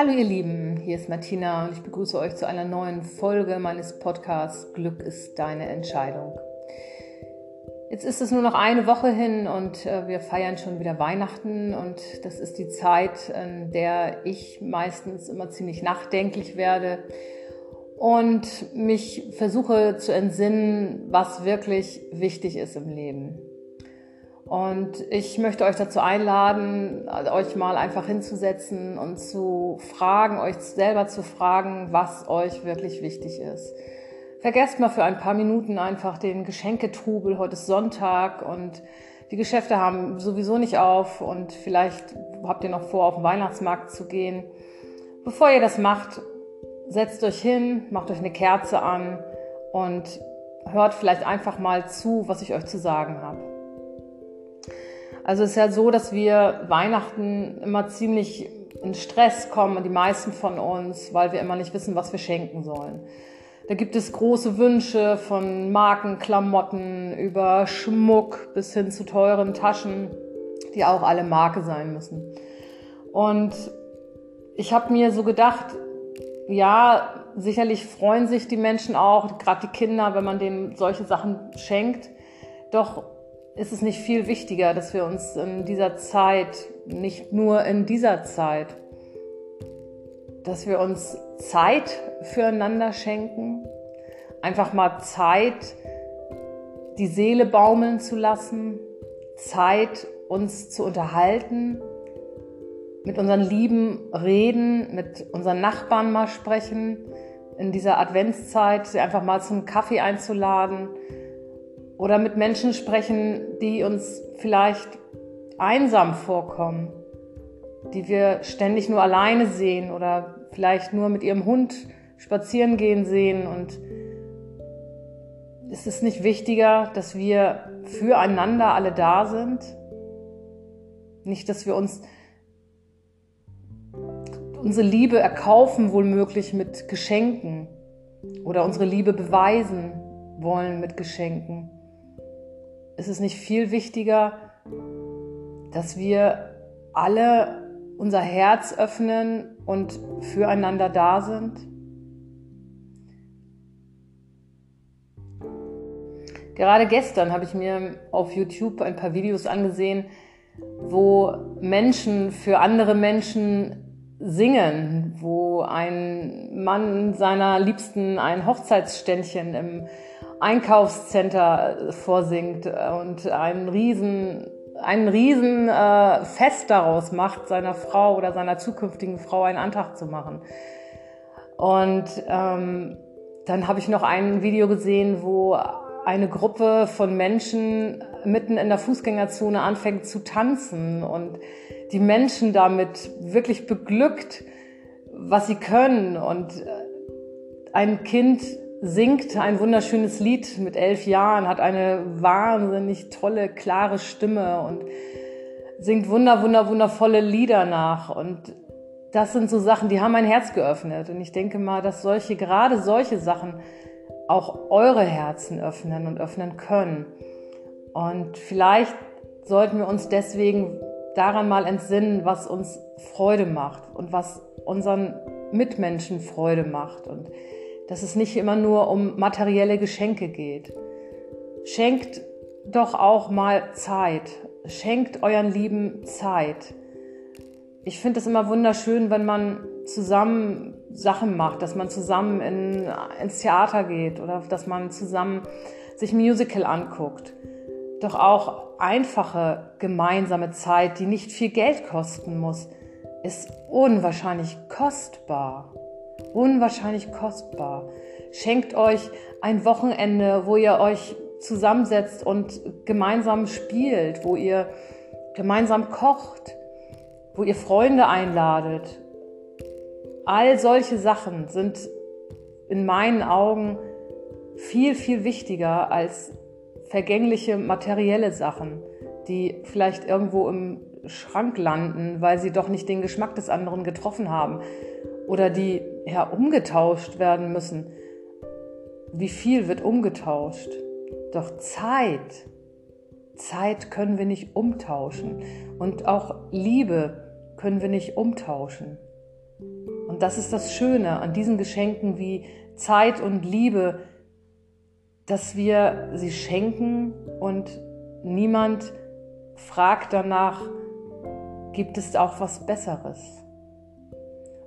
Hallo ihr Lieben, hier ist Martina und ich begrüße euch zu einer neuen Folge meines Podcasts Glück ist deine Entscheidung. Jetzt ist es nur noch eine Woche hin und äh, wir feiern schon wieder Weihnachten und das ist die Zeit, in der ich meistens immer ziemlich nachdenklich werde und mich versuche zu entsinnen, was wirklich wichtig ist im Leben. Und ich möchte euch dazu einladen, euch mal einfach hinzusetzen und zu fragen, euch selber zu fragen, was euch wirklich wichtig ist. Vergesst mal für ein paar Minuten einfach den Geschenketrubel. Heute ist Sonntag und die Geschäfte haben sowieso nicht auf und vielleicht habt ihr noch vor, auf den Weihnachtsmarkt zu gehen. Bevor ihr das macht, setzt euch hin, macht euch eine Kerze an und hört vielleicht einfach mal zu, was ich euch zu sagen habe. Also es ist ja so, dass wir Weihnachten immer ziemlich in Stress kommen, die meisten von uns, weil wir immer nicht wissen, was wir schenken sollen. Da gibt es große Wünsche von Markenklamotten über Schmuck bis hin zu teuren Taschen, die auch alle Marke sein müssen. Und ich habe mir so gedacht, ja, sicherlich freuen sich die Menschen auch, gerade die Kinder, wenn man denen solche Sachen schenkt. Doch ist es nicht viel wichtiger, dass wir uns in dieser Zeit, nicht nur in dieser Zeit, dass wir uns Zeit füreinander schenken, einfach mal Zeit, die Seele baumeln zu lassen, Zeit, uns zu unterhalten, mit unseren Lieben reden, mit unseren Nachbarn mal sprechen, in dieser Adventszeit sie einfach mal zum Kaffee einzuladen oder mit Menschen sprechen, die uns vielleicht einsam vorkommen, die wir ständig nur alleine sehen oder vielleicht nur mit ihrem Hund spazieren gehen sehen und ist es nicht wichtiger, dass wir füreinander alle da sind? Nicht, dass wir uns unsere Liebe erkaufen, wohlmöglich mit Geschenken oder unsere Liebe beweisen wollen mit Geschenken. Ist es nicht viel wichtiger, dass wir alle unser Herz öffnen und füreinander da sind? Gerade gestern habe ich mir auf YouTube ein paar Videos angesehen, wo Menschen für andere Menschen singen, wo ein Mann seiner Liebsten ein Hochzeitsständchen im Einkaufscenter vorsingt und einen riesen einen riesen äh, Fest daraus macht, seiner Frau oder seiner zukünftigen Frau einen Antrag zu machen. Und ähm, dann habe ich noch ein Video gesehen, wo eine Gruppe von Menschen mitten in der Fußgängerzone anfängt zu tanzen und die Menschen damit wirklich beglückt, was sie können. Und äh, ein Kind singt ein wunderschönes Lied mit elf Jahren, hat eine wahnsinnig tolle, klare Stimme und singt wunder, wunder, wundervolle Lieder nach. Und das sind so Sachen, die haben mein Herz geöffnet. Und ich denke mal, dass solche, gerade solche Sachen auch eure Herzen öffnen und öffnen können. Und vielleicht sollten wir uns deswegen daran mal entsinnen, was uns Freude macht und was unseren Mitmenschen Freude macht und dass es nicht immer nur um materielle Geschenke geht. Schenkt doch auch mal Zeit. Schenkt euren Lieben Zeit. Ich finde es immer wunderschön, wenn man zusammen Sachen macht, dass man zusammen in, ins Theater geht oder dass man zusammen sich Musical anguckt. Doch auch einfache gemeinsame Zeit, die nicht viel Geld kosten muss, ist unwahrscheinlich kostbar. Unwahrscheinlich kostbar. Schenkt euch ein Wochenende, wo ihr euch zusammensetzt und gemeinsam spielt, wo ihr gemeinsam kocht, wo ihr Freunde einladet, All solche Sachen sind in meinen Augen viel, viel wichtiger als vergängliche materielle Sachen, die vielleicht irgendwo im Schrank landen, weil sie doch nicht den Geschmack des anderen getroffen haben oder die ja umgetauscht werden müssen. Wie viel wird umgetauscht? Doch Zeit, Zeit können wir nicht umtauschen und auch Liebe können wir nicht umtauschen. Und das ist das Schöne an diesen Geschenken wie Zeit und Liebe, dass wir sie schenken und niemand fragt danach, gibt es auch was Besseres?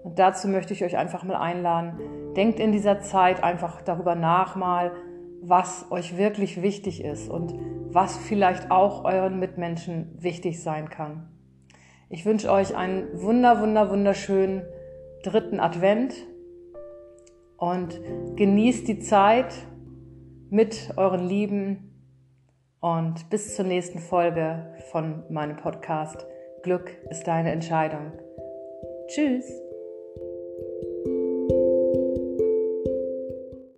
Und dazu möchte ich euch einfach mal einladen. Denkt in dieser Zeit einfach darüber nach mal, was euch wirklich wichtig ist und was vielleicht auch euren Mitmenschen wichtig sein kann. Ich wünsche euch einen wunder, wunder, wunderschönen dritten Advent und genießt die Zeit mit euren Lieben und bis zur nächsten Folge von meinem Podcast. Glück ist deine Entscheidung. Tschüss.